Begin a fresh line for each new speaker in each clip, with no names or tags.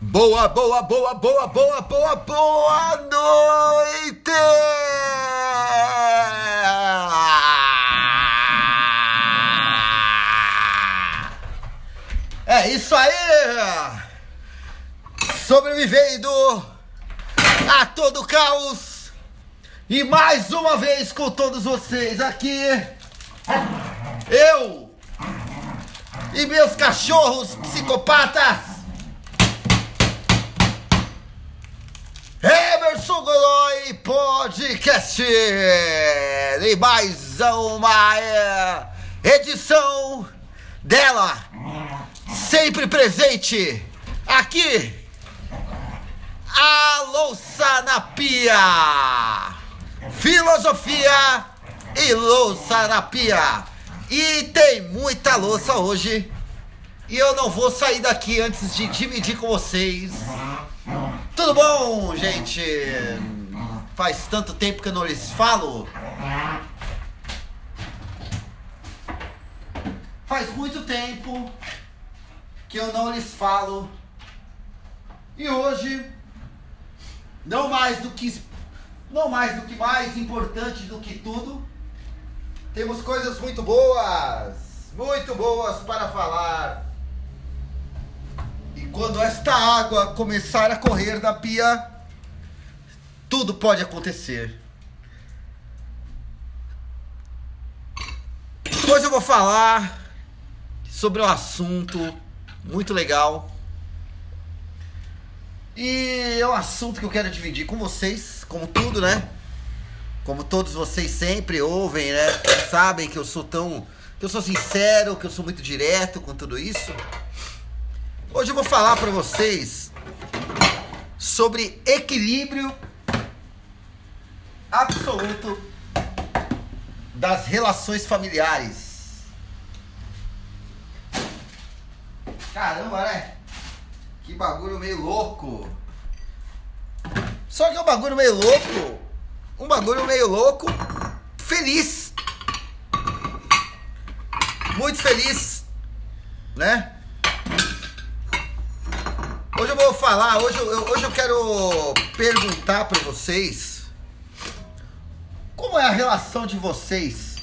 Boa, boa, boa, boa, boa, boa, boa noite! É isso aí! Sobrevivendo a todo caos. E mais uma vez com todos vocês aqui, eu e meus cachorros psicopatas. Emerson Godoy Podcast. E mais uma é, edição dela, sempre presente aqui, a louça na pia, filosofia e louça na pia. E tem muita louça hoje e eu não vou sair daqui antes de dividir com vocês. Tudo bom, gente? Faz tanto tempo que eu não lhes falo. Faz muito tempo que eu não lhes falo. E hoje, não mais do que não mais do que mais importante do que tudo, temos coisas muito boas, muito boas para falar. E quando esta água começar a correr da pia, tudo pode acontecer. Hoje eu vou falar sobre um assunto muito legal. E é um assunto que eu quero dividir com vocês, como tudo, né? Como todos vocês sempre ouvem, né? Sabem que eu sou tão. que eu sou sincero, que eu sou muito direto com tudo isso. Hoje eu vou falar para vocês sobre equilíbrio absoluto das relações familiares. Caramba, né? Que bagulho meio louco. Só que é um bagulho meio louco. Um bagulho meio louco. Feliz. Muito feliz. Né? Hoje eu vou falar, hoje eu, hoje eu quero perguntar para vocês como é a relação de vocês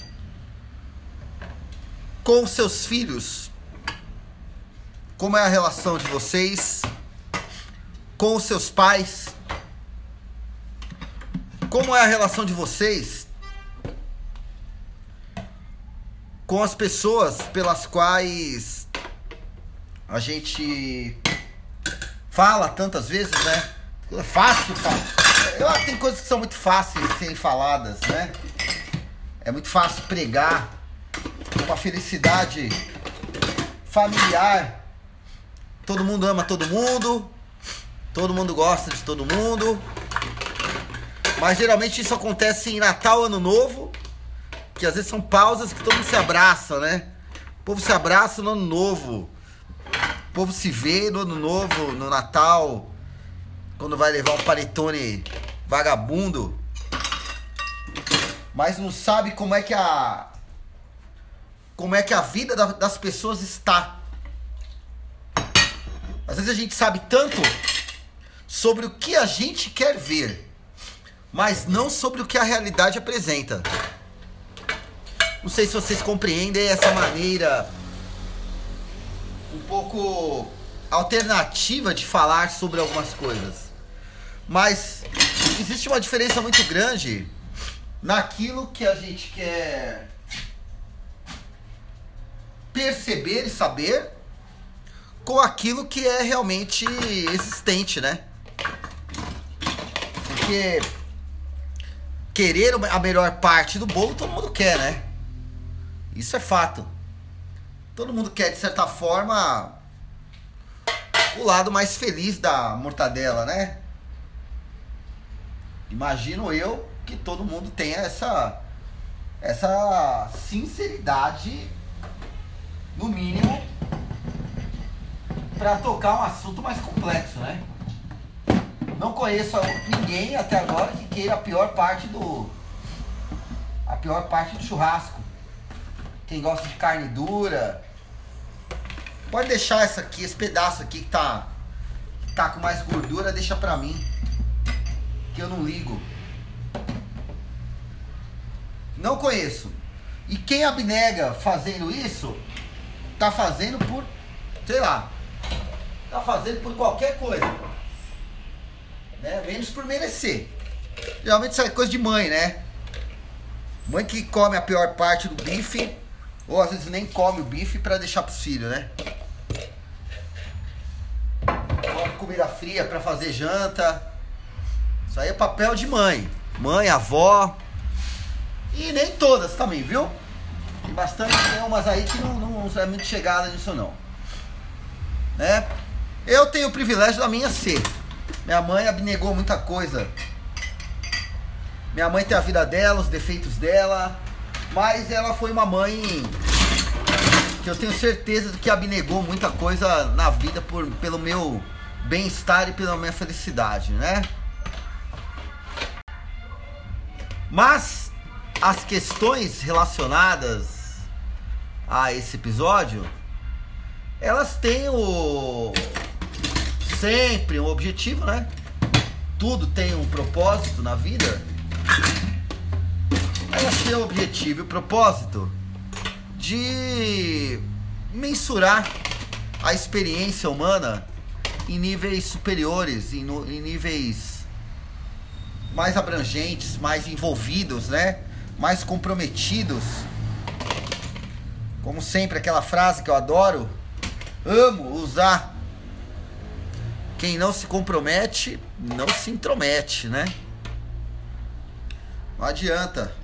com seus filhos? Como é a relação de vocês com os seus pais? Como é a relação de vocês com as pessoas pelas quais a gente fala tantas vezes, né? É fácil falar. Eu acho que tem coisas que são muito fáceis de serem faladas, né? É muito fácil pregar com a felicidade familiar. Todo mundo ama todo mundo, todo mundo gosta de todo mundo. Mas geralmente isso acontece em Natal, Ano Novo, que às vezes são pausas que todo mundo se abraça, né? O povo se abraça no Ano Novo povo se vê no ano novo, no Natal, quando vai levar um panetone vagabundo, mas não sabe como é que a como é que a vida das pessoas está. Às vezes a gente sabe tanto sobre o que a gente quer ver, mas não sobre o que a realidade apresenta. Não sei se vocês compreendem essa maneira um pouco alternativa de falar sobre algumas coisas. Mas existe uma diferença muito grande naquilo que a gente quer perceber e saber com aquilo que é realmente existente, né? Porque querer a melhor parte do bolo todo mundo quer, né? Isso é fato todo mundo quer, de certa forma, o lado mais feliz da mortadela, né? Imagino eu que todo mundo tenha essa, essa sinceridade, no mínimo, para tocar um assunto mais complexo, né? Não conheço ninguém até agora que queira a pior parte do. A pior parte do churrasco. Quem gosta de carne dura. Pode deixar essa aqui, esse pedaço aqui que tá. Que tá com mais gordura, deixa pra mim. Que eu não ligo. Não conheço. E quem abnega fazendo isso, tá fazendo por, sei lá, tá fazendo por qualquer coisa. Né? Menos por merecer. Geralmente isso é coisa de mãe, né? Mãe que come a pior parte do bife, ou às vezes nem come o bife para deixar pro filho, né? Come comida fria para fazer janta. Isso aí é papel de mãe. Mãe, avó, e nem todas também, viu? Tem bastante, tem umas aí que não, não, não é muito chegada nisso não. Né? Eu tenho o privilégio da minha ser. Minha mãe abnegou muita coisa. Minha mãe tem a vida dela, os defeitos dela. Mas ela foi uma mãe que eu tenho certeza de que abnegou muita coisa na vida por, pelo meu bem-estar e pela minha felicidade, né? Mas as questões relacionadas a esse episódio, elas têm o sempre um objetivo, né? Tudo tem um propósito na vida. Têm o objetivo e o propósito de mensurar a experiência humana em níveis superiores, em, em níveis mais abrangentes, mais envolvidos, né? mais comprometidos. Como sempre, aquela frase que eu adoro, amo usar. Quem não se compromete, não se intromete, né? Não adianta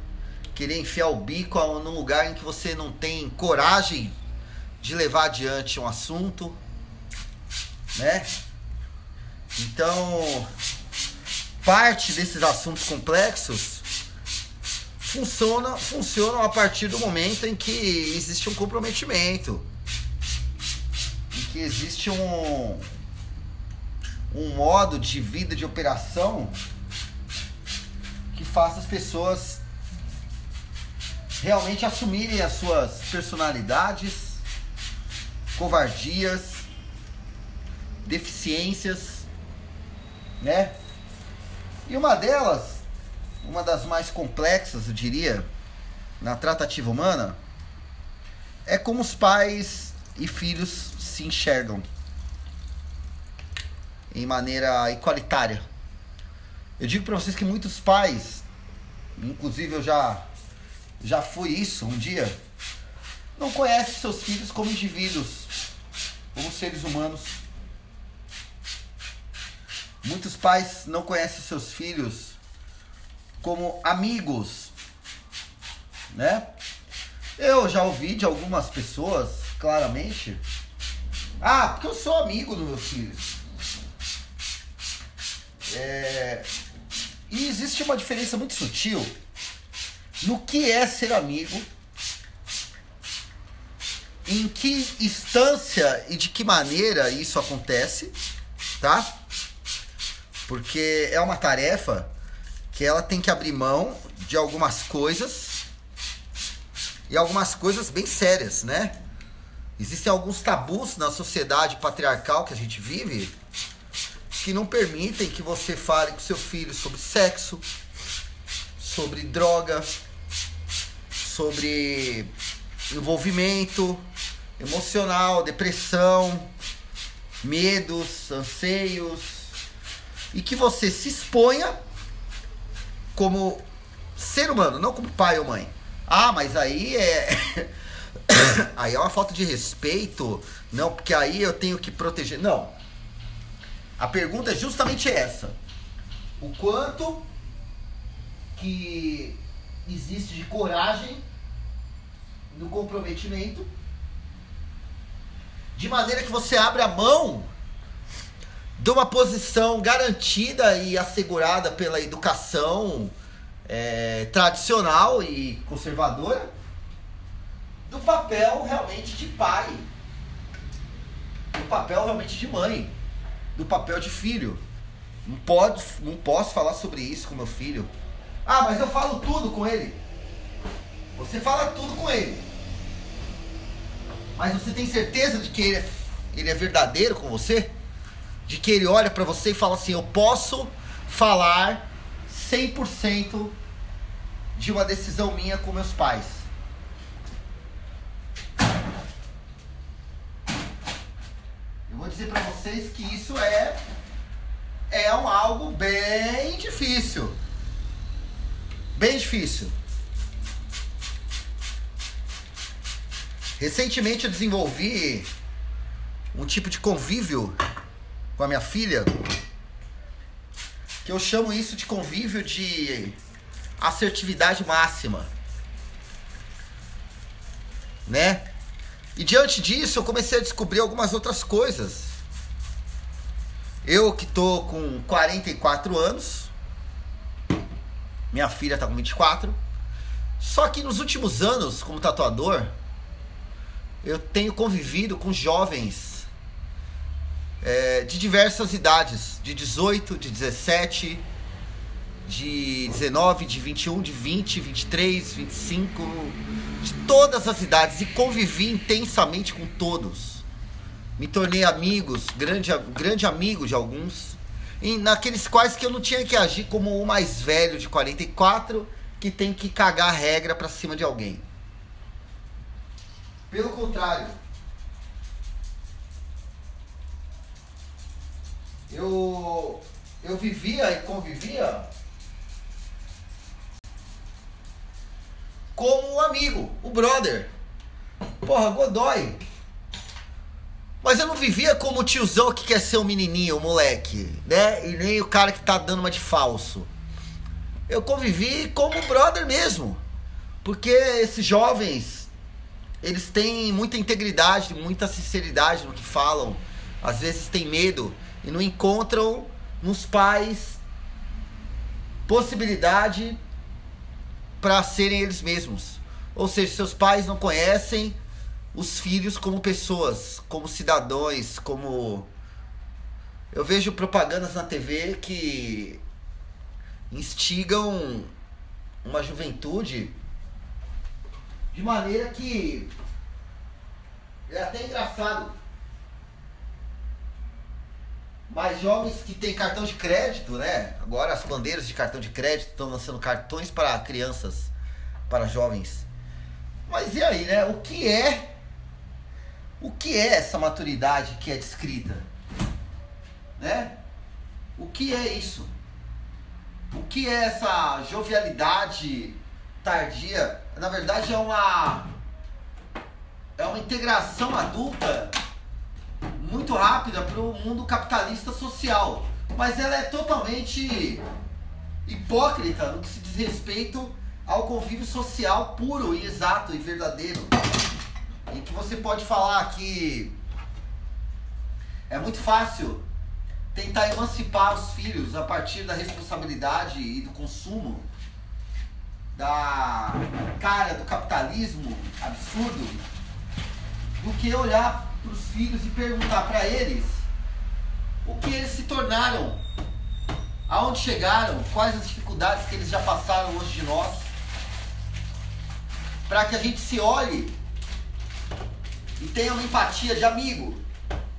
querer enfiar o bico num lugar em que você não tem coragem de levar adiante um assunto, né? Então, parte desses assuntos complexos funciona, funcionam a partir do momento em que existe um comprometimento, em que existe um, um modo de vida, de operação que faça as pessoas realmente assumirem as suas personalidades, covardias, deficiências, né? E uma delas uma das mais complexas, eu diria, na tratativa humana, é como os pais e filhos se enxergam em maneira igualitária. Eu digo para vocês que muitos pais, inclusive eu já já fui isso um dia, não conhecem seus filhos como indivíduos, como seres humanos. Muitos pais não conhecem seus filhos como amigos, né? Eu já ouvi de algumas pessoas, claramente, ah, porque eu sou amigo dos meus filhos. É... E existe uma diferença muito sutil no que é ser amigo, em que instância e de que maneira isso acontece, tá? Porque é uma tarefa que ela tem que abrir mão de algumas coisas e algumas coisas bem sérias, né? Existem alguns tabus na sociedade patriarcal que a gente vive que não permitem que você fale com seu filho sobre sexo, sobre droga, sobre envolvimento emocional, depressão, medos, anseios, e que você se exponha como ser humano, não como pai ou mãe. Ah, mas aí é. aí é uma falta de respeito. Não, porque aí eu tenho que proteger. Não. A pergunta é justamente essa. O quanto que existe de coragem no comprometimento de maneira que você abre a mão de uma posição garantida e assegurada pela educação é, tradicional e conservadora, do papel realmente de pai, do papel realmente de mãe, do papel de filho. Não, pode, não posso falar sobre isso com meu filho. Ah, mas eu falo tudo com ele. Você fala tudo com ele. Mas você tem certeza de que ele é, ele é verdadeiro com você? De que ele olha para você e fala assim: Eu posso falar 100% de uma decisão minha com meus pais. Eu vou dizer para vocês que isso é é um algo bem difícil. Bem difícil. Recentemente eu desenvolvi um tipo de convívio com a minha filha que eu chamo isso de convívio de assertividade máxima. Né? E diante disso eu comecei a descobrir algumas outras coisas. Eu que tô com 44 anos, minha filha tá com 24. Só que nos últimos anos, como tatuador, eu tenho convivido com jovens é, de diversas idades, de 18, de 17, de 19, de 21, de 20, 23, 25, de todas as idades e convivi intensamente com todos. Me tornei amigos, grande, grande amigo de alguns, e naqueles quais que eu não tinha que agir como o mais velho de 44 que tem que cagar a regra para cima de alguém. Pelo contrário, eu, eu vivia e convivia como um amigo, o brother. Porra, Godoy. Mas eu não vivia como o tiozão que quer ser um menininho, um moleque, né? E nem o cara que tá dando uma de falso. Eu convivi como brother mesmo. Porque esses jovens eles têm muita integridade, muita sinceridade no que falam. Às vezes têm medo e não encontram nos pais possibilidade para serem eles mesmos. Ou seja, seus pais não conhecem os filhos como pessoas, como cidadãos, como eu vejo propagandas na TV que instigam uma juventude de maneira que é até engraçado. Mas jovens que têm cartão de crédito, né? Agora as bandeiras de cartão de crédito estão lançando cartões para crianças, para jovens. Mas e aí, né? O que é o que é essa maturidade que é descrita? Né? O que é isso? O que é essa jovialidade tardia, na verdade é uma é uma integração adulta muito rápida para o mundo capitalista social, mas ela é totalmente hipócrita no que se diz respeito ao convívio social puro e exato e verdadeiro. Em que você pode falar que é muito fácil tentar emancipar os filhos a partir da responsabilidade e do consumo da cara do capitalismo absurdo do que olhar para os filhos e perguntar para eles o que eles se tornaram, aonde chegaram, quais as dificuldades que eles já passaram longe de nós, para que a gente se olhe e tenha uma empatia de amigo,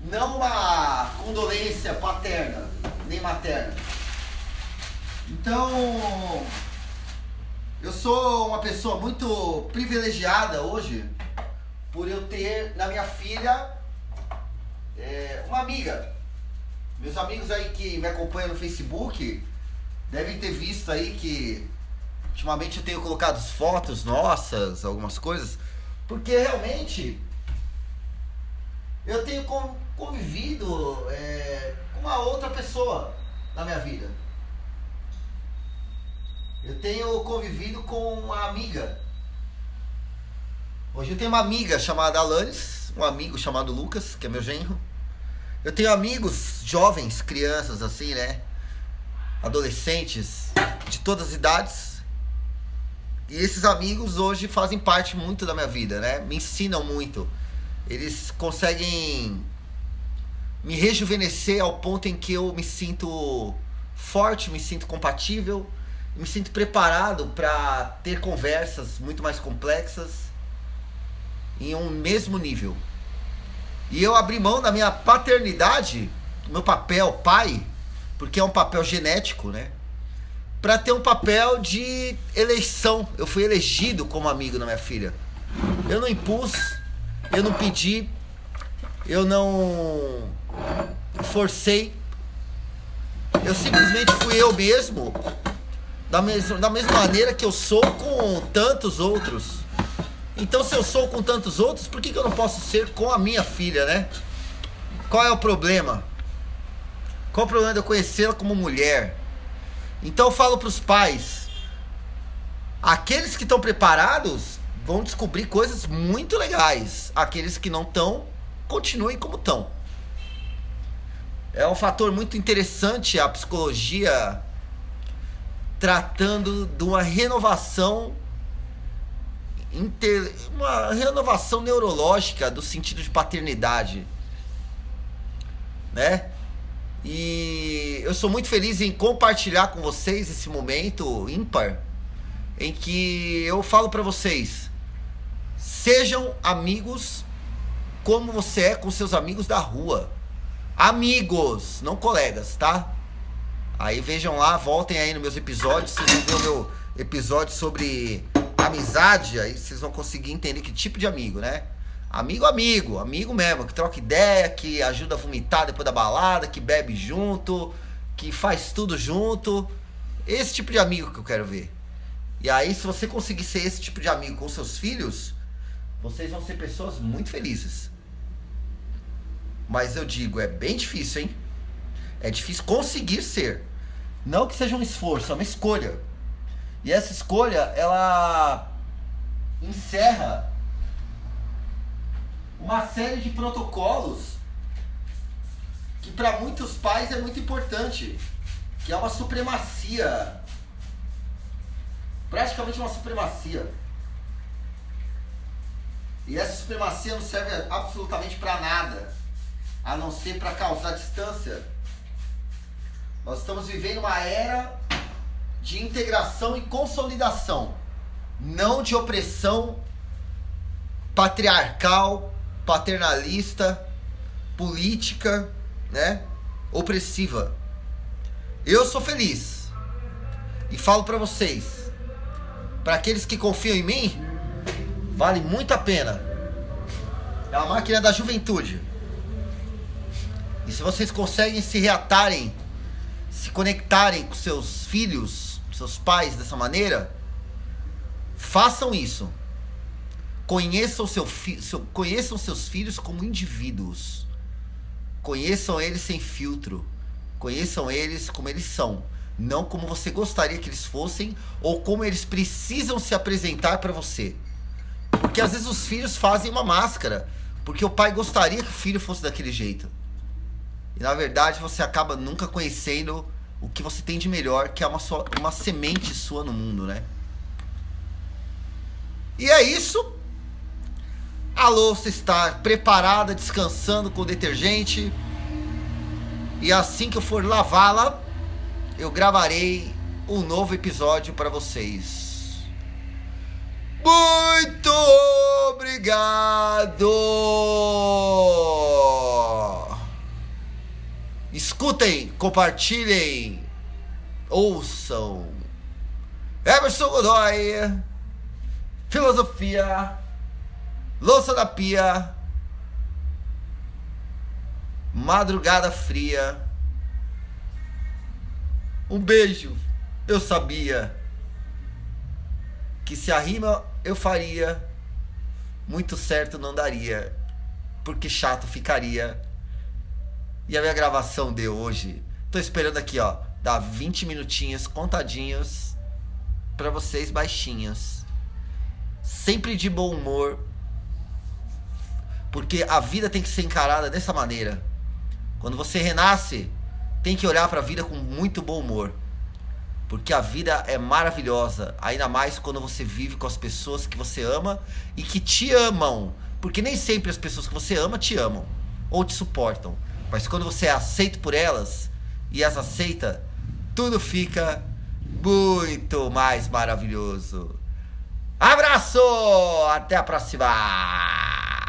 não uma condolência paterna nem materna. Então, eu sou uma pessoa muito privilegiada hoje por eu ter na minha filha é, uma amiga. Meus amigos aí que me acompanham no Facebook devem ter visto aí que ultimamente eu tenho colocado fotos nossas, algumas coisas, porque realmente eu tenho convivido é, com uma outra pessoa na minha vida. Eu tenho convivido com uma amiga. Hoje eu tenho uma amiga chamada Alanis, um amigo chamado Lucas, que é meu genro. Eu tenho amigos jovens, crianças assim, né? Adolescentes de todas as idades. E esses amigos hoje fazem parte muito da minha vida, né? Me ensinam muito. Eles conseguem me rejuvenescer ao ponto em que eu me sinto forte, me sinto compatível, me sinto preparado para ter conversas muito mais complexas em um mesmo nível. E eu abri mão da minha paternidade, do meu papel pai, porque é um papel genético, né? Para ter um papel de eleição. Eu fui elegido como amigo da minha filha. Eu não impus, eu não pedi, eu não forcei. Eu simplesmente fui eu mesmo, da, mesma da mesma maneira que eu sou com tantos outros. Então, se eu sou com tantos outros, por que, que eu não posso ser com a minha filha, né? Qual é o problema? Qual o problema de eu conhecê-la como mulher? Então, eu falo para os pais: aqueles que estão preparados vão descobrir coisas muito legais. Aqueles que não estão, continuem como estão. É um fator muito interessante a psicologia tratando de uma renovação. Uma renovação neurológica do sentido de paternidade, né? E eu sou muito feliz em compartilhar com vocês esse momento ímpar em que eu falo para vocês: sejam amigos como você é com seus amigos da rua. Amigos, não colegas, tá? Aí vejam lá, voltem aí nos meus episódios, vocês vão ver o meu episódio sobre amizade, aí vocês vão conseguir entender que tipo de amigo, né? Amigo, amigo, amigo mesmo, que troca ideia, que ajuda a vomitar depois da balada, que bebe junto, que faz tudo junto. Esse tipo de amigo que eu quero ver. E aí, se você conseguir ser esse tipo de amigo com seus filhos, vocês vão ser pessoas muito felizes. Mas eu digo, é bem difícil, hein? É difícil conseguir ser. Não que seja um esforço, é uma escolha. E essa escolha, ela encerra uma série de protocolos que para muitos pais é muito importante, que é uma supremacia, praticamente uma supremacia. E essa supremacia não serve absolutamente para nada, a não ser para causar distância. Nós estamos vivendo uma era de integração e consolidação, não de opressão patriarcal, paternalista, política, né? Opressiva. Eu sou feliz. E falo para vocês, para aqueles que confiam em mim, vale muito a pena. É a máquina da juventude. E se vocês conseguem se reatarem, se conectarem com seus filhos, seus pais dessa maneira, façam isso. Conheçam, seu seu, conheçam seus filhos como indivíduos. Conheçam eles sem filtro. Conheçam eles como eles são. Não como você gostaria que eles fossem ou como eles precisam se apresentar para você. Porque às vezes os filhos fazem uma máscara. Porque o pai gostaria que o filho fosse daquele jeito. E na verdade você acaba nunca conhecendo o que você tem de melhor, que é uma, uma semente sua no mundo, né? E é isso. A louça está preparada, descansando com detergente. E assim que eu for lavá-la, eu gravarei um novo episódio para vocês. Muito obrigado! Escutem, compartilhem, ouçam. Emerson Godoy, Filosofia, Louça da Pia, Madrugada Fria. Um beijo, eu sabia que se a rima eu faria, muito certo não daria, porque chato ficaria e a minha gravação de hoje, tô esperando aqui, ó, dar 20 minutinhos contadinhos para vocês baixinhos. Sempre de bom humor. Porque a vida tem que ser encarada dessa maneira. Quando você renasce, tem que olhar para a vida com muito bom humor. Porque a vida é maravilhosa, ainda mais quando você vive com as pessoas que você ama e que te amam. Porque nem sempre as pessoas que você ama te amam ou te suportam. Mas quando você é aceito por elas e as aceita,
tudo fica muito mais maravilhoso. Abraço! Até a próxima!